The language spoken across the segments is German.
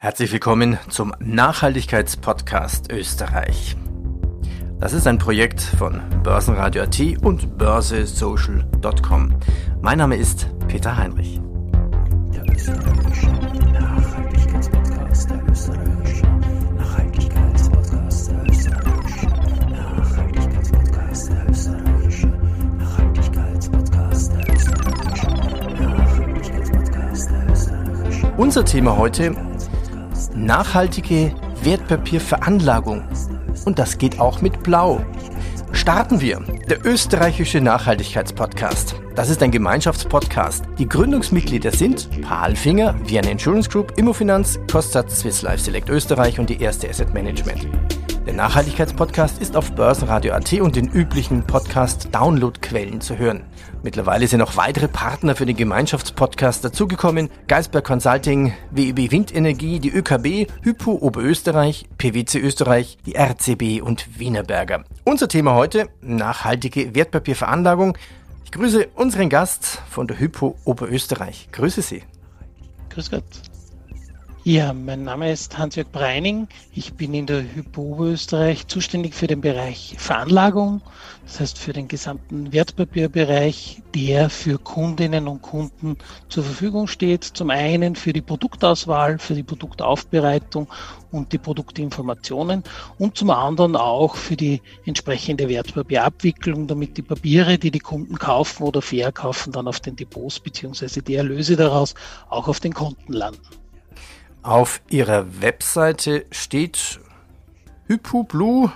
Herzlich willkommen zum Nachhaltigkeitspodcast Österreich. Das ist ein Projekt von Börsenradio AT und börsesocial.com. Mein Name ist Peter Heinrich. Der österreichische Nachhaltigkeitspodcast, der österreichische Nachhaltigkeitspodcast, der österreichische Nachhaltigkeitspodcast, der österreichische Nachhaltigkeitspodcast, der österreichische Nachhaltigkeitspodcast, der österreichische. Unser Thema heute nachhaltige Wertpapierveranlagung. Und das geht auch mit Blau. Starten wir. Der österreichische Nachhaltigkeitspodcast. Das ist ein Gemeinschaftspodcast. Die Gründungsmitglieder sind Palfinger, Vienna Insurance Group, Immofinanz, Kostat, Swiss Life Select Österreich und die erste Asset Management. Der Nachhaltigkeitspodcast ist auf Börsenradio.at und den üblichen Podcast-Download-Quellen zu hören. Mittlerweile sind noch weitere Partner für den Gemeinschaftspodcast dazugekommen. Geisberg Consulting, WEB Windenergie, die ÖKB, Hypo Oberösterreich, PwC Österreich, die RCB und Wienerberger. Unser Thema heute, nachhaltige Wertpapierveranlagung. Ich grüße unseren Gast von der Hypo Oberösterreich. Grüße Sie. Grüß Gott. Ja, mein Name ist Hans-Jörg Breining. Ich bin in der Hypo Österreich zuständig für den Bereich Veranlagung, das heißt für den gesamten Wertpapierbereich, der für Kundinnen und Kunden zur Verfügung steht. Zum einen für die Produktauswahl, für die Produktaufbereitung und die Produktinformationen und zum anderen auch für die entsprechende Wertpapierabwicklung, damit die Papiere, die die Kunden kaufen oder verkaufen, dann auf den Depots bzw. die Erlöse daraus auch auf den Konten landen. Auf ihrer Webseite steht HypoBlue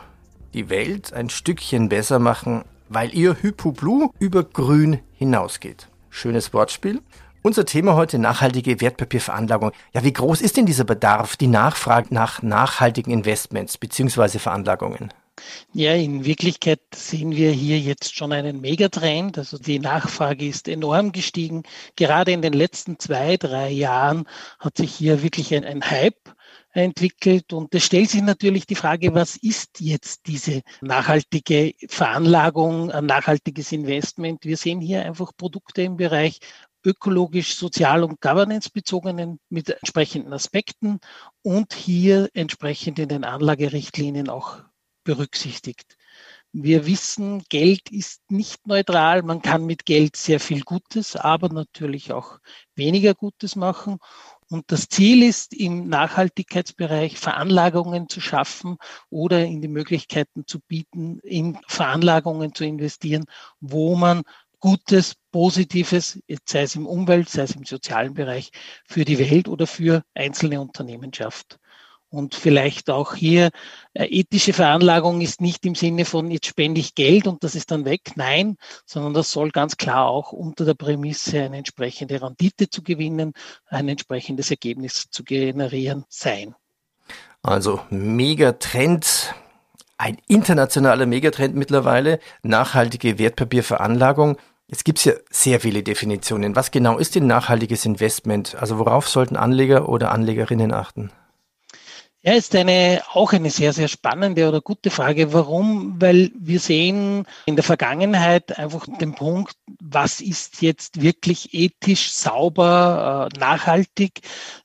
die Welt ein Stückchen besser machen, weil ihr HypoBlue über Grün hinausgeht. Schönes Wortspiel. Unser Thema heute nachhaltige Wertpapierveranlagung. Ja, wie groß ist denn dieser Bedarf, die Nachfrage nach nachhaltigen Investments bzw. Veranlagungen? Ja, in Wirklichkeit sehen wir hier jetzt schon einen Megatrend. Also die Nachfrage ist enorm gestiegen. Gerade in den letzten zwei, drei Jahren hat sich hier wirklich ein, ein Hype entwickelt. Und es stellt sich natürlich die Frage, was ist jetzt diese nachhaltige Veranlagung, ein nachhaltiges Investment? Wir sehen hier einfach Produkte im Bereich ökologisch, sozial und governance bezogenen mit entsprechenden Aspekten und hier entsprechend in den Anlagerichtlinien auch berücksichtigt. Wir wissen, Geld ist nicht neutral. Man kann mit Geld sehr viel Gutes, aber natürlich auch weniger Gutes machen. Und das Ziel ist, im Nachhaltigkeitsbereich Veranlagungen zu schaffen oder in die Möglichkeiten zu bieten, in Veranlagungen zu investieren, wo man Gutes, Positives, sei es im Umwelt, sei es im sozialen Bereich, für die Welt oder für einzelne Unternehmen schafft. Und vielleicht auch hier, äh, ethische Veranlagung ist nicht im Sinne von, jetzt spende ich Geld und das ist dann weg. Nein, sondern das soll ganz klar auch unter der Prämisse, eine entsprechende Rendite zu gewinnen, ein entsprechendes Ergebnis zu generieren sein. Also Megatrend, ein internationaler Megatrend mittlerweile, nachhaltige Wertpapierveranlagung. Jetzt gibt es ja sehr viele Definitionen. Was genau ist denn nachhaltiges Investment? Also worauf sollten Anleger oder Anlegerinnen achten? Ja, ist eine, auch eine sehr, sehr spannende oder gute Frage. Warum? Weil wir sehen in der Vergangenheit einfach den Punkt, was ist jetzt wirklich ethisch, sauber, äh, nachhaltig?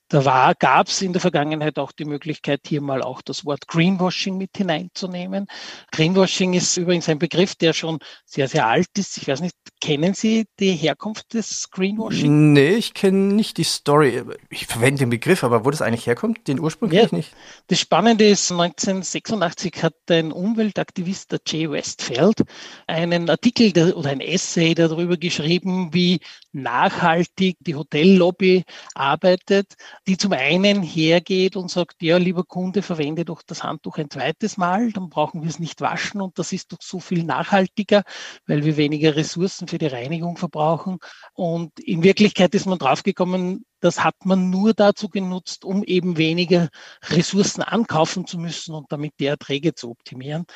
Da war, gab es in der Vergangenheit auch die Möglichkeit, hier mal auch das Wort Greenwashing mit hineinzunehmen. Greenwashing ist übrigens ein Begriff, der schon sehr, sehr alt ist. Ich weiß nicht, kennen Sie die Herkunft des Greenwashing? Nee, ich kenne nicht die Story. Ich verwende den Begriff, aber wo das eigentlich herkommt, den Ursprung kenne ja, ich nicht. Das Spannende ist, 1986 hat ein Umweltaktivist, der Jay Westfeld, einen Artikel der, oder ein Essay darüber geschrieben, wie nachhaltig die Hotellobby arbeitet die zum einen hergeht und sagt, ja, lieber Kunde, verwende doch das Handtuch ein zweites Mal, dann brauchen wir es nicht waschen und das ist doch so viel nachhaltiger, weil wir weniger Ressourcen für die Reinigung verbrauchen. Und in Wirklichkeit ist man draufgekommen, das hat man nur dazu genutzt, um eben weniger Ressourcen ankaufen zu müssen und damit die Erträge zu optimieren.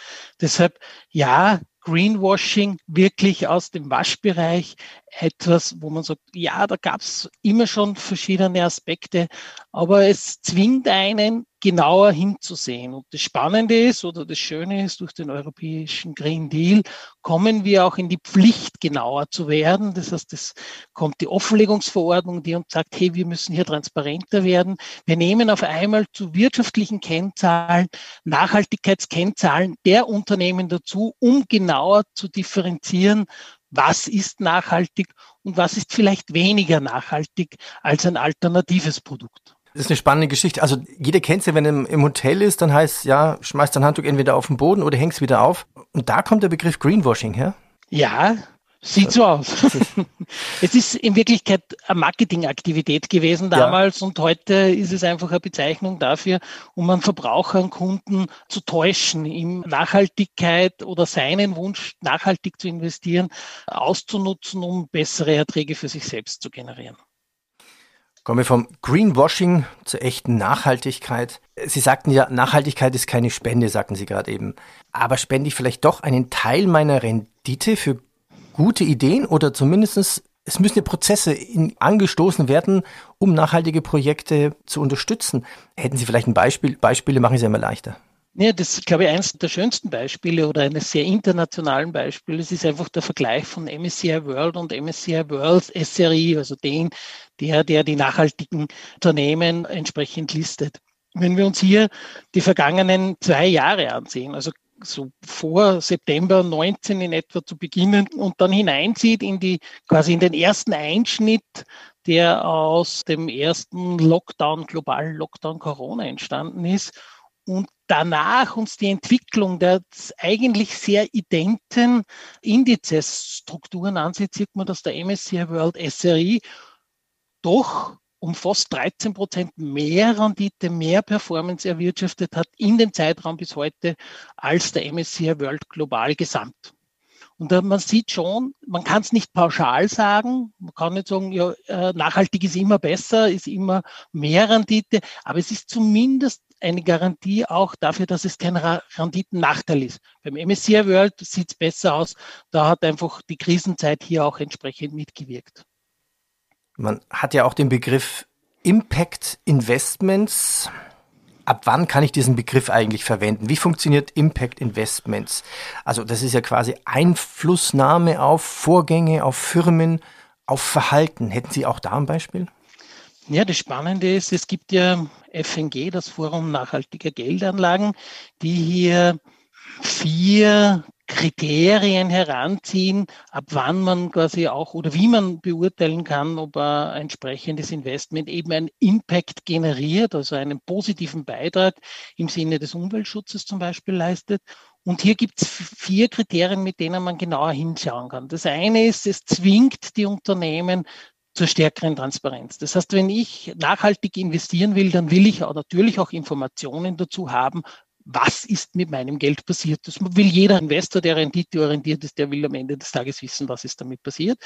Deshalb, ja, Greenwashing wirklich aus dem Waschbereich etwas, wo man sagt, ja, da gab es immer schon verschiedene Aspekte, aber es zwingt einen genauer hinzusehen. Und das Spannende ist oder das Schöne ist, durch den europäischen Green Deal kommen wir auch in die Pflicht, genauer zu werden. Das heißt, es kommt die Offenlegungsverordnung, die uns sagt, hey, wir müssen hier transparenter werden. Wir nehmen auf einmal zu wirtschaftlichen Kennzahlen, Nachhaltigkeitskennzahlen der Unternehmen dazu, um genauer zu differenzieren, was ist nachhaltig und was ist vielleicht weniger nachhaltig als ein alternatives Produkt. Das ist eine spannende Geschichte. Also jeder kennt es ja, wenn er im Hotel ist, dann heißt ja, schmeißt dein Handtuch entweder auf den Boden oder hängst wieder auf. Und da kommt der Begriff Greenwashing her. Ja, Sieht so aus. es ist in Wirklichkeit eine Marketingaktivität gewesen damals ja. und heute ist es einfach eine Bezeichnung dafür, um einen Verbraucher, einen Kunden zu täuschen, ihm Nachhaltigkeit oder seinen Wunsch, nachhaltig zu investieren, auszunutzen, um bessere Erträge für sich selbst zu generieren. Kommen wir vom Greenwashing zur echten Nachhaltigkeit. Sie sagten ja, Nachhaltigkeit ist keine Spende, sagten Sie gerade eben. Aber spende ich vielleicht doch einen Teil meiner Rendite für gute Ideen oder zumindestens es müssen ja Prozesse in, angestoßen werden, um nachhaltige Projekte zu unterstützen. Hätten Sie vielleicht ein Beispiel? Beispiele machen es ja immer leichter. Ja, das ist, glaube ich, eines der schönsten Beispiele oder eines sehr internationalen Beispiele. Es ist einfach der Vergleich von MSCI World und MSCI World SRI, also den, der, der die nachhaltigen Unternehmen entsprechend listet. Wenn wir uns hier die vergangenen zwei Jahre ansehen, also so vor September 19 in etwa zu beginnen und dann hineinzieht in die, quasi in den ersten Einschnitt, der aus dem ersten Lockdown, globalen Lockdown Corona entstanden ist und danach uns die Entwicklung der eigentlich sehr identen Indizesstrukturen ansieht, sieht man, dass der MSCI World SRI doch um fast 13 Prozent mehr Rendite, mehr Performance erwirtschaftet hat in dem Zeitraum bis heute als der MSCI World Global Gesamt. Und man sieht schon, man kann es nicht pauschal sagen. Man kann nicht sagen, ja, äh, nachhaltig ist immer besser, ist immer mehr Rendite, aber es ist zumindest eine Garantie auch dafür, dass es kein Renditennachteil ist. Beim MSCI World sieht es besser aus. Da hat einfach die Krisenzeit hier auch entsprechend mitgewirkt. Man hat ja auch den Begriff Impact Investments. Ab wann kann ich diesen Begriff eigentlich verwenden? Wie funktioniert Impact Investments? Also das ist ja quasi Einflussnahme auf Vorgänge, auf Firmen, auf Verhalten. Hätten Sie auch da ein Beispiel? Ja, das Spannende ist, es gibt ja FNG, das Forum nachhaltiger Geldanlagen, die hier vier Kriterien heranziehen, ab wann man quasi auch oder wie man beurteilen kann, ob ein entsprechendes Investment eben einen Impact generiert, also einen positiven Beitrag im Sinne des Umweltschutzes zum Beispiel leistet. Und hier gibt es vier Kriterien, mit denen man genauer hinschauen kann. Das eine ist, es zwingt die Unternehmen zur stärkeren Transparenz. Das heißt, wenn ich nachhaltig investieren will, dann will ich natürlich auch Informationen dazu haben, was ist mit meinem Geld passiert. Das will jeder Investor, der renditeorientiert ist, der will am Ende des Tages wissen, was ist damit passiert.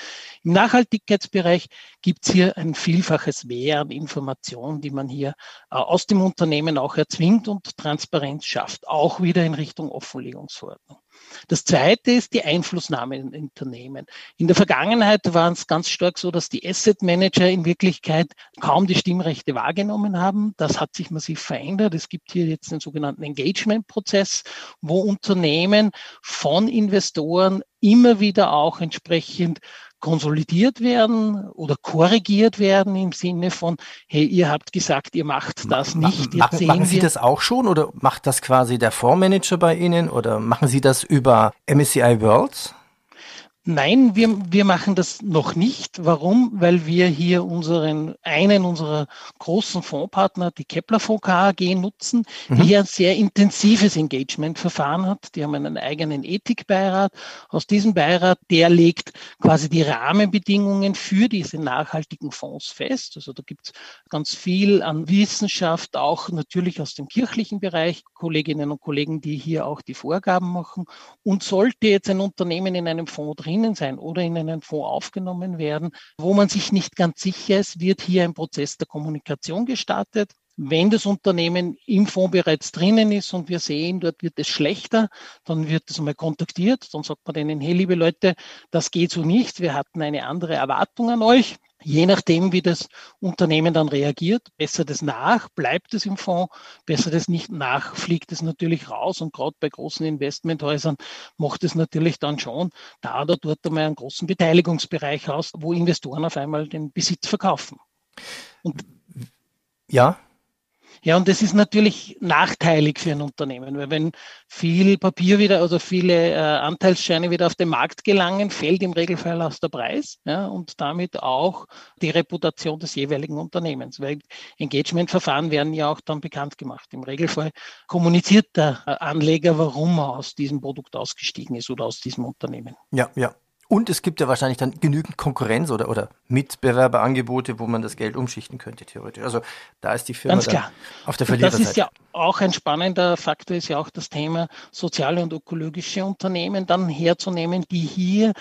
Im Nachhaltigkeitsbereich gibt es hier ein vielfaches Mehr an Informationen, die man hier äh, aus dem Unternehmen auch erzwingt und Transparenz schafft, auch wieder in Richtung Offenlegungsverordnung. Das zweite ist die Einflussnahme in Unternehmen. In der Vergangenheit war es ganz stark so, dass die Asset Manager in Wirklichkeit kaum die Stimmrechte wahrgenommen haben. Das hat sich massiv verändert. Es gibt hier jetzt den sogenannten Engagement-Prozess, wo Unternehmen von Investoren immer wieder auch entsprechend konsolidiert werden oder korrigiert werden im Sinne von, hey, ihr habt gesagt, ihr macht das nicht. Machen, machen Sie das auch schon oder macht das quasi der Fondsmanager bei Ihnen oder machen Sie das über MSCI Worlds? Nein, wir, wir machen das noch nicht. Warum? Weil wir hier unseren, einen unserer großen Fondspartner, die Kepler Fonds KAG, nutzen, mhm. die ein sehr intensives Engagement-Verfahren hat. Die haben einen eigenen Ethikbeirat. Aus diesem Beirat, der legt quasi die Rahmenbedingungen für diese nachhaltigen Fonds fest. Also da gibt es ganz viel an Wissenschaft, auch natürlich aus dem kirchlichen Bereich, Kolleginnen und Kollegen, die hier auch die Vorgaben machen. Und sollte jetzt ein Unternehmen in einem Fonds drin drinnen sein oder in einen Fonds aufgenommen werden, wo man sich nicht ganz sicher ist, wird hier ein Prozess der Kommunikation gestartet. Wenn das Unternehmen im Fonds bereits drinnen ist und wir sehen, dort wird es schlechter, dann wird es einmal kontaktiert. Dann sagt man denen, hey, liebe Leute, das geht so nicht. Wir hatten eine andere Erwartung an euch. Je nachdem, wie das Unternehmen dann reagiert, besser das nach, bleibt es im Fonds, besser das nicht nach, fliegt es natürlich raus. Und gerade bei großen Investmenthäusern macht es natürlich dann schon da oder dort einmal einen großen Beteiligungsbereich aus, wo Investoren auf einmal den Besitz verkaufen. Und ja, ja, und das ist natürlich nachteilig für ein Unternehmen, weil wenn viel Papier wieder, also viele äh, Anteilsscheine wieder auf den Markt gelangen, fällt im Regelfall aus der Preis ja, und damit auch die Reputation des jeweiligen Unternehmens, weil Engagementverfahren werden ja auch dann bekannt gemacht. Im Regelfall kommuniziert der Anleger, warum er aus diesem Produkt ausgestiegen ist oder aus diesem Unternehmen. Ja, ja. Und es gibt ja wahrscheinlich dann genügend Konkurrenz oder, oder Mitbewerberangebote, wo man das Geld umschichten könnte, theoretisch. Also da ist die Firma Ganz klar. auf der Verliererseite. Das ist ja auch ein spannender Faktor, ist ja auch das Thema soziale und ökologische Unternehmen dann herzunehmen, die hier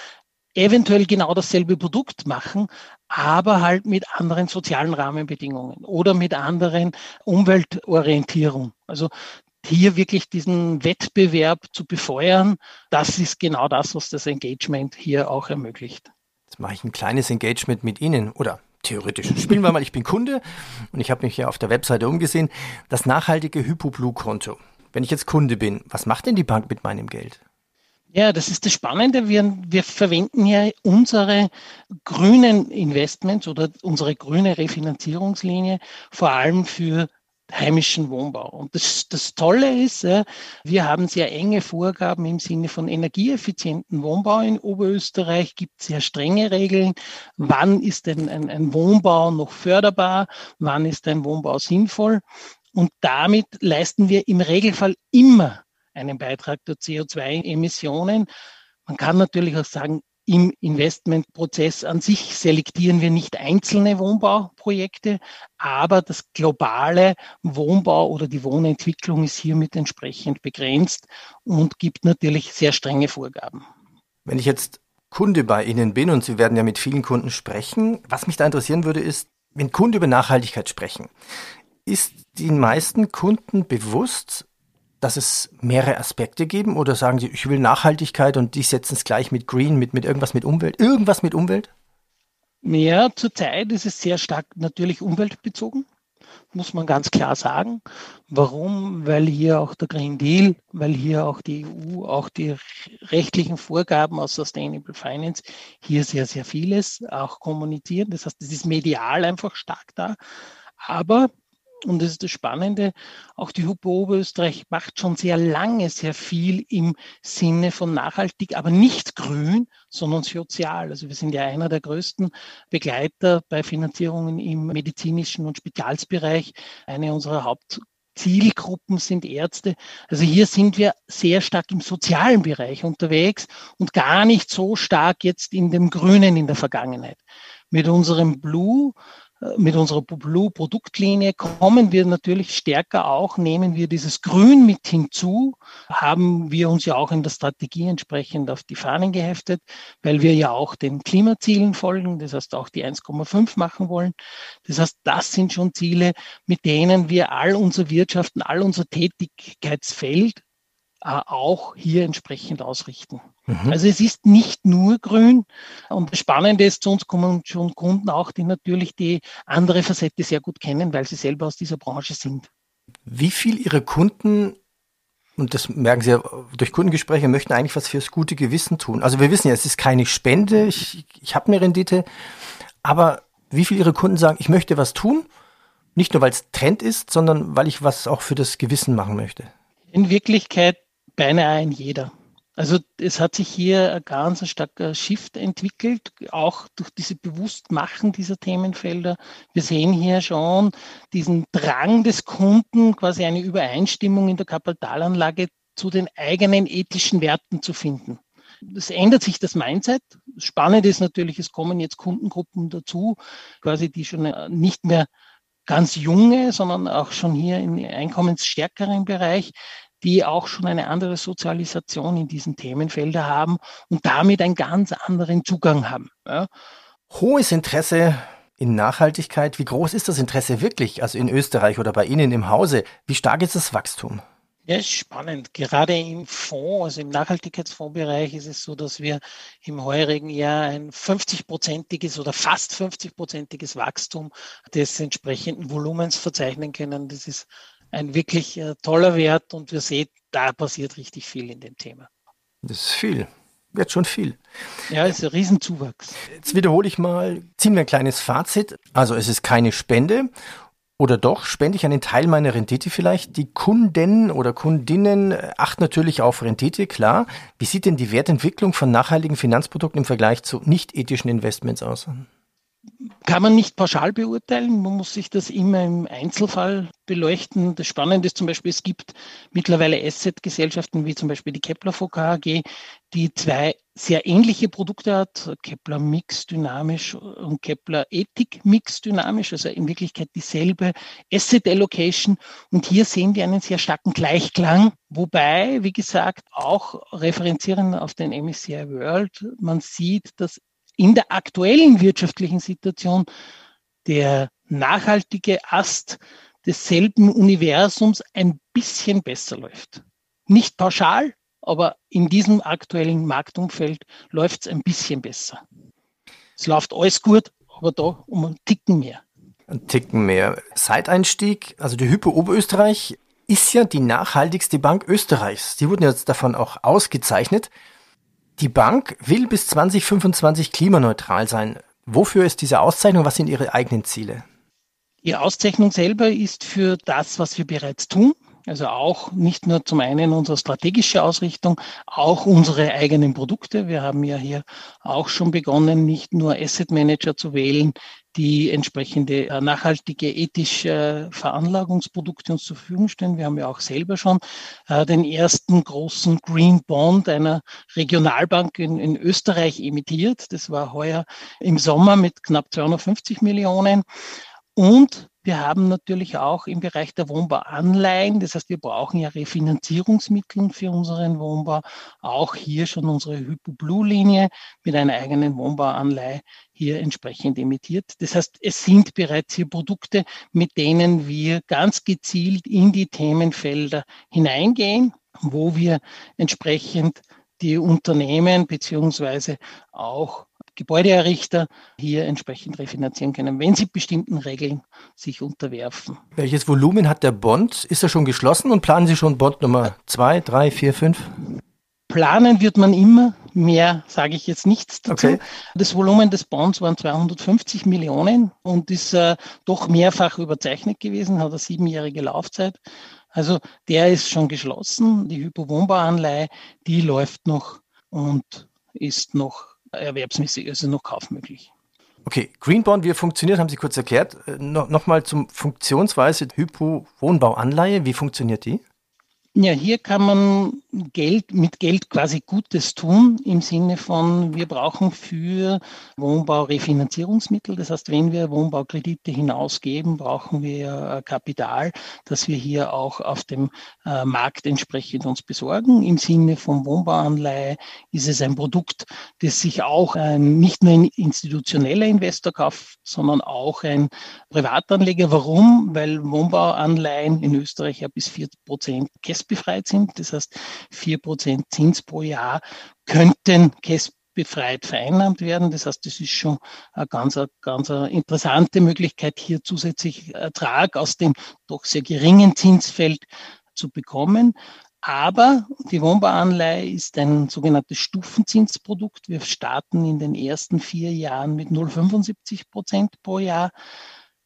eventuell genau dasselbe Produkt machen, aber halt mit anderen sozialen Rahmenbedingungen oder mit anderen Umweltorientierung. Also hier wirklich diesen Wettbewerb zu befeuern, das ist genau das, was das Engagement hier auch ermöglicht. Jetzt mache ich ein kleines Engagement mit Ihnen oder theoretisch. Spielen wir mal, ich bin Kunde und ich habe mich hier auf der Webseite umgesehen. Das nachhaltige HypoBlue-Konto. Wenn ich jetzt Kunde bin, was macht denn die Bank mit meinem Geld? Ja, das ist das Spannende. Wir, wir verwenden ja unsere grünen Investments oder unsere grüne Refinanzierungslinie vor allem für heimischen Wohnbau. Und das, das Tolle ist, wir haben sehr enge Vorgaben im Sinne von energieeffizienten Wohnbau in Oberösterreich, gibt sehr strenge Regeln. Wann ist denn ein, ein Wohnbau noch förderbar? Wann ist ein Wohnbau sinnvoll? Und damit leisten wir im Regelfall immer einen Beitrag der CO2-Emissionen. Man kann natürlich auch sagen, im Investmentprozess an sich selektieren wir nicht einzelne Wohnbauprojekte, aber das globale Wohnbau oder die Wohnentwicklung ist hiermit entsprechend begrenzt und gibt natürlich sehr strenge Vorgaben. Wenn ich jetzt Kunde bei Ihnen bin und Sie werden ja mit vielen Kunden sprechen, was mich da interessieren würde, ist, wenn Kunden über Nachhaltigkeit sprechen, ist den meisten Kunden bewusst, dass es mehrere Aspekte geben oder sagen Sie, ich will Nachhaltigkeit und die setzen es gleich mit Green, mit, mit irgendwas mit Umwelt, irgendwas mit Umwelt? Ja, zurzeit ist es sehr stark natürlich umweltbezogen, muss man ganz klar sagen. Warum? Weil hier auch der Green Deal, weil hier auch die EU, auch die rechtlichen Vorgaben aus Sustainable Finance hier sehr, sehr vieles auch kommunizieren. Das heißt, es ist medial einfach stark da. Aber und das ist das Spannende, auch die Hupe Oberösterreich macht schon sehr lange sehr viel im Sinne von nachhaltig, aber nicht grün, sondern sozial. Also wir sind ja einer der größten Begleiter bei Finanzierungen im medizinischen und Spitalsbereich. Eine unserer Haupt Zielgruppen sind Ärzte. Also hier sind wir sehr stark im sozialen Bereich unterwegs und gar nicht so stark jetzt in dem Grünen in der Vergangenheit. Mit unserem Blue mit unserer Blue-Produktlinie kommen wir natürlich stärker auch, nehmen wir dieses Grün mit hinzu, haben wir uns ja auch in der Strategie entsprechend auf die Fahnen geheftet, weil wir ja auch den Klimazielen folgen, das heißt auch die 1,5 machen wollen. Das heißt, das sind schon Ziele, mit denen wir all unser Wirtschaften, all unser Tätigkeitsfeld auch hier entsprechend ausrichten. Mhm. Also es ist nicht nur grün. Und das Spannende ist, zu uns kommen schon Kunden auch, die natürlich die andere Facette sehr gut kennen, weil sie selber aus dieser Branche sind. Wie viel Ihre Kunden und das merken Sie ja durch Kundengespräche, möchten eigentlich was fürs gute Gewissen tun. Also wir wissen ja, es ist keine Spende, ich, ich habe eine Rendite, aber wie viel Ihre Kunden sagen, ich möchte was tun, nicht nur weil es Trend ist, sondern weil ich was auch für das Gewissen machen möchte? In Wirklichkeit beinahe ein jeder. Also es hat sich hier ein ganz starker Shift entwickelt, auch durch diese Bewusstmachen dieser Themenfelder. Wir sehen hier schon diesen Drang des Kunden, quasi eine Übereinstimmung in der Kapitalanlage zu den eigenen ethischen Werten zu finden. Es ändert sich das Mindset. Spannend ist natürlich, es kommen jetzt Kundengruppen dazu, quasi die schon nicht mehr ganz junge, sondern auch schon hier im einkommensstärkeren Bereich, die auch schon eine andere Sozialisation in diesen Themenfeldern haben und damit einen ganz anderen Zugang haben. Ja. Hohes Interesse in Nachhaltigkeit. Wie groß ist das Interesse wirklich? Also in Österreich oder bei Ihnen im Hause. Wie stark ist das Wachstum? Ja, ist spannend. Gerade im Fonds, also im Nachhaltigkeitsfondsbereich ist es so, dass wir im heurigen Jahr ein 50-prozentiges oder fast 50-prozentiges Wachstum des entsprechenden Volumens verzeichnen können. Das ist ein wirklich äh, toller Wert und wir sehen, da passiert richtig viel in dem Thema. Das ist viel. Wird schon viel. Ja, ist ein Riesenzuwachs. Jetzt wiederhole ich mal, ziehen wir ein kleines Fazit. Also es ist keine Spende oder doch, spende ich einen Teil meiner Rendite vielleicht? Die Kunden oder Kundinnen achten natürlich auf Rendite, klar. Wie sieht denn die Wertentwicklung von nachhaltigen Finanzprodukten im Vergleich zu nicht ethischen Investments aus? Kann man nicht pauschal beurteilen. Man muss sich das immer im Einzelfall beleuchten. Das Spannende ist zum Beispiel, es gibt mittlerweile Asset-Gesellschaften wie zum Beispiel die Kepler VKG, die zwei sehr ähnliche Produkte hat, Kepler Mix dynamisch und Kepler Ethik Mix dynamisch, also in Wirklichkeit dieselbe Asset Allocation. Und hier sehen wir einen sehr starken Gleichklang, wobei, wie gesagt, auch referenzieren auf den MSCI World, man sieht, dass in der aktuellen wirtschaftlichen Situation der nachhaltige Ast desselben Universums ein bisschen besser läuft. Nicht pauschal, aber in diesem aktuellen Marktumfeld läuft es ein bisschen besser. Es läuft alles gut, aber da um einen Ticken mehr. Ein Ticken mehr. Seit-Einstieg, also die Hypo Oberösterreich ist ja die nachhaltigste Bank Österreichs. Die wurden jetzt davon auch ausgezeichnet. Die Bank will bis 2025 klimaneutral sein. Wofür ist diese Auszeichnung? Was sind Ihre eigenen Ziele? Die Auszeichnung selber ist für das, was wir bereits tun. Also auch nicht nur zum einen unsere strategische Ausrichtung, auch unsere eigenen Produkte. Wir haben ja hier auch schon begonnen, nicht nur Asset Manager zu wählen, die entsprechende äh, nachhaltige ethische Veranlagungsprodukte uns zur Verfügung stellen. Wir haben ja auch selber schon äh, den ersten großen Green Bond einer Regionalbank in, in Österreich emittiert. Das war heuer im Sommer mit knapp 250 Millionen. Und wir haben natürlich auch im Bereich der Wohnbauanleihen, das heißt, wir brauchen ja Refinanzierungsmittel für unseren Wohnbau, auch hier schon unsere Hypo-Blue-Linie mit einer eigenen Wohnbauanleihe hier entsprechend emittiert. Das heißt, es sind bereits hier Produkte, mit denen wir ganz gezielt in die Themenfelder hineingehen, wo wir entsprechend die Unternehmen beziehungsweise auch Gebäudeerrichter hier entsprechend refinanzieren können, wenn sie bestimmten Regeln sich unterwerfen. Welches Volumen hat der Bond? Ist er schon geschlossen und planen Sie schon Bond Nummer zwei, drei, vier, fünf? Planen wird man immer, mehr sage ich jetzt nichts dazu. Okay. Das Volumen des Bonds waren 250 Millionen und ist äh, doch mehrfach überzeichnet gewesen, hat eine siebenjährige Laufzeit. Also der ist schon geschlossen. Die Hypowohnbauanleihe, die läuft noch und ist noch erwerbsmäßig, also noch kaufmöglich. Okay, Greenbond, wie er funktioniert, haben Sie kurz erklärt. Äh, no, Nochmal zum Funktionsweise Hypo-Wohnbauanleihe, wie funktioniert die? Ja, hier kann man Geld mit Geld quasi Gutes tun im Sinne von, wir brauchen für Wohnbau Refinanzierungsmittel. Das heißt, wenn wir Wohnbaukredite hinausgeben, brauchen wir Kapital, das wir hier auch auf dem äh, Markt entsprechend uns besorgen. Im Sinne von Wohnbauanleihe ist es ein Produkt, das sich auch ein, nicht nur ein institutioneller Investor kauft, sondern auch ein Privatanleger. Warum? Weil Wohnbauanleihen in Österreich ja bis 4 Prozent befreit sind. Das heißt, vier Prozent Zins pro Jahr könnten befreit vereinnahmt werden. Das heißt, das ist schon eine ganz, ganz interessante Möglichkeit, hier zusätzlich Ertrag aus dem doch sehr geringen Zinsfeld zu bekommen. Aber die Wohnbauanleihe ist ein sogenanntes Stufenzinsprodukt. Wir starten in den ersten vier Jahren mit 0,75 Prozent pro Jahr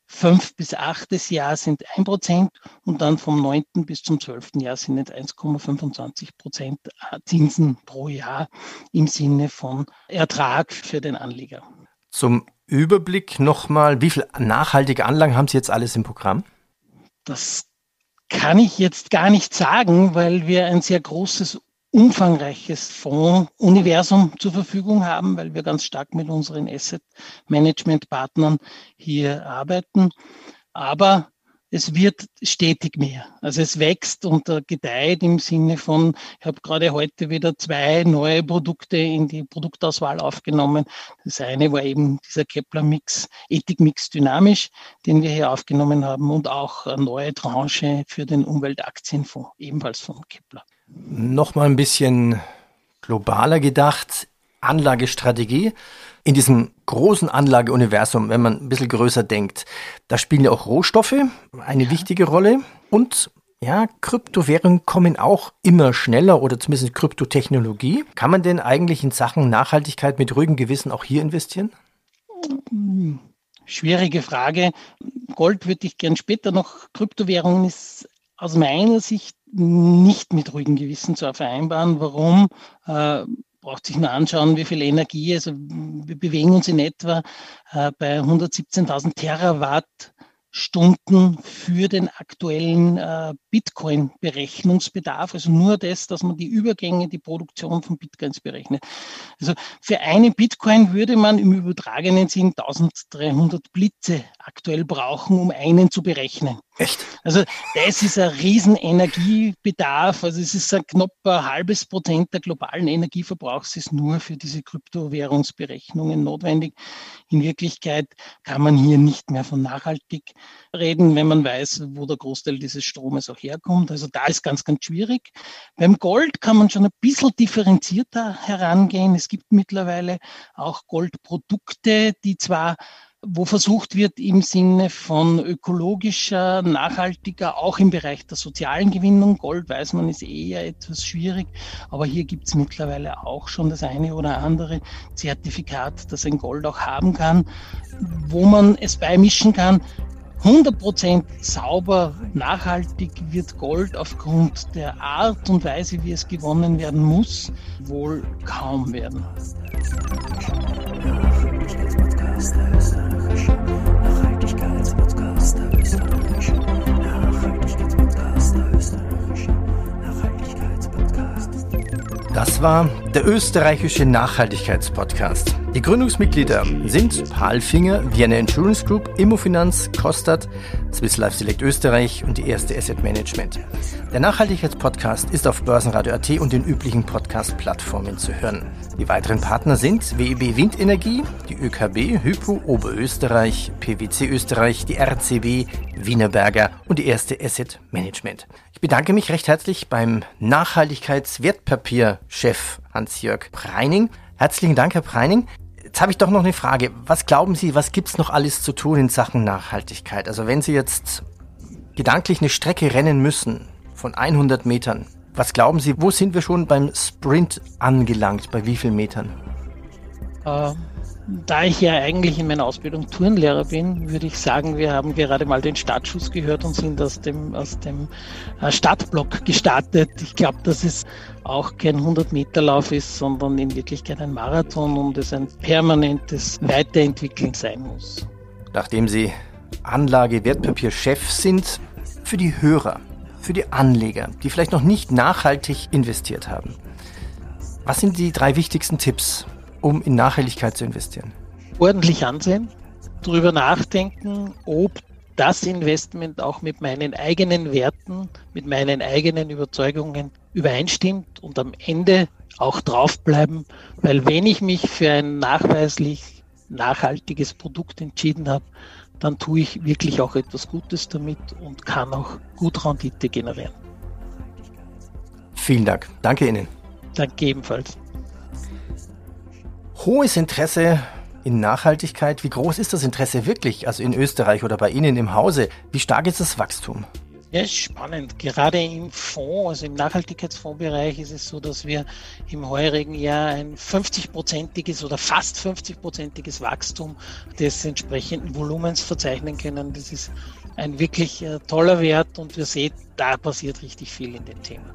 fünf bis achtes Jahr sind ein Prozent und dann vom neunten bis zum zwölften Jahr sind es 1,25 Prozent Zinsen pro Jahr im Sinne von Ertrag für den Anleger. Zum Überblick nochmal, wie viele nachhaltige Anlagen haben Sie jetzt alles im Programm? Das kann ich jetzt gar nicht sagen, weil wir ein sehr großes umfangreiches Fondsuniversum zur Verfügung haben, weil wir ganz stark mit unseren Asset Management Partnern hier arbeiten. Aber es wird stetig mehr. Also es wächst und gedeiht im Sinne von, ich habe gerade heute wieder zwei neue Produkte in die Produktauswahl aufgenommen. Das eine war eben dieser Kepler Mix, Ethik Mix Dynamisch, den wir hier aufgenommen haben und auch eine neue Tranche für den Umweltaktienfonds, ebenfalls von Kepler. Nochmal ein bisschen globaler gedacht. Anlagestrategie. In diesem großen Anlageuniversum, wenn man ein bisschen größer denkt, da spielen ja auch Rohstoffe eine wichtige Rolle und ja, Kryptowährungen kommen auch immer schneller oder zumindest Kryptotechnologie. Kann man denn eigentlich in Sachen Nachhaltigkeit mit ruhigem Gewissen auch hier investieren? Schwierige Frage. Gold würde ich gern später noch. Kryptowährungen ist aus meiner Sicht nicht mit ruhigem Gewissen zu vereinbaren. Warum? Äh, braucht sich nur anschauen, wie viel Energie, also wir bewegen uns in etwa äh, bei 117.000 Terawatt Stunden für den aktuellen äh, Bitcoin-Berechnungsbedarf, also nur das, dass man die Übergänge, die Produktion von Bitcoins berechnet. Also für einen Bitcoin würde man im übertragenen Sinn 1300 Blitze aktuell brauchen, um einen zu berechnen. Echt? Also das ist ein riesen Energiebedarf. Also es ist ein knapp ein halbes Prozent der globalen Energieverbrauchs ist nur für diese Kryptowährungsberechnungen notwendig. In Wirklichkeit kann man hier nicht mehr von nachhaltig reden, wenn man weiß, wo der Großteil dieses Stromes auch herkommt. Also da ist ganz, ganz schwierig. Beim Gold kann man schon ein bisschen differenzierter herangehen. Es gibt mittlerweile auch Goldprodukte, die zwar wo versucht wird, im Sinne von ökologischer, nachhaltiger, auch im Bereich der sozialen Gewinnung. Gold, weiß man, ist eher etwas schwierig, aber hier gibt es mittlerweile auch schon das eine oder andere Zertifikat, das ein Gold auch haben kann, wo man es beimischen kann. 100% sauber, nachhaltig wird Gold aufgrund der Art und Weise, wie es gewonnen werden muss, wohl kaum werden. Das war der österreichische Nachhaltigkeitspodcast. Die Gründungsmitglieder sind Palfinger, Vienna Insurance Group, Immofinanz, Kostat, Swiss Life Select Österreich und die erste Asset Management. Der Nachhaltigkeitspodcast ist auf Börsenradio.at und den üblichen Podcast-Plattformen zu hören. Die weiteren Partner sind WEB Windenergie, die ÖKB, Hypo Oberösterreich, PwC Österreich, die RCB, Wienerberger und die erste Asset Management. Ich bedanke mich recht herzlich beim Nachhaltigkeitswertpapierchef Hans-Jörg Preining. Herzlichen Dank, Herr Preining. Jetzt habe ich doch noch eine Frage. Was glauben Sie, was gibt es noch alles zu tun in Sachen Nachhaltigkeit? Also wenn Sie jetzt gedanklich eine Strecke rennen müssen von 100 Metern, was glauben Sie, wo sind wir schon beim Sprint angelangt? Bei wie vielen Metern? Äh, da ich ja eigentlich in meiner Ausbildung Turnlehrer bin, würde ich sagen, wir haben gerade mal den Startschuss gehört und sind aus dem, aus dem äh, Startblock gestartet. Ich glaube, dass es auch kein 100-Meter-Lauf ist, sondern in Wirklichkeit ein Marathon und es ein permanentes Weiterentwickeln sein muss. Nachdem Sie Anlage-Wertpapier-Chef sind, für die Hörer, für die Anleger, die vielleicht noch nicht nachhaltig investiert haben. Was sind die drei wichtigsten Tipps, um in Nachhaltigkeit zu investieren? Ordentlich ansehen, darüber nachdenken, ob das Investment auch mit meinen eigenen Werten, mit meinen eigenen Überzeugungen übereinstimmt und am Ende auch draufbleiben, weil wenn ich mich für ein nachweislich nachhaltiges Produkt entschieden habe, dann tue ich wirklich auch etwas Gutes damit und kann auch gut Rendite generieren. Vielen Dank. Danke Ihnen. Danke ebenfalls. Hohes Interesse in Nachhaltigkeit. Wie groß ist das Interesse wirklich? Also in Österreich oder bei Ihnen im Hause? Wie stark ist das Wachstum? Ja, spannend. Gerade im Fonds, also im Nachhaltigkeitsfondsbereich ist es so, dass wir im heurigen Jahr ein 50-prozentiges oder fast 50-prozentiges Wachstum des entsprechenden Volumens verzeichnen können. Das ist ein wirklich äh, toller Wert und wir sehen, da passiert richtig viel in dem Thema.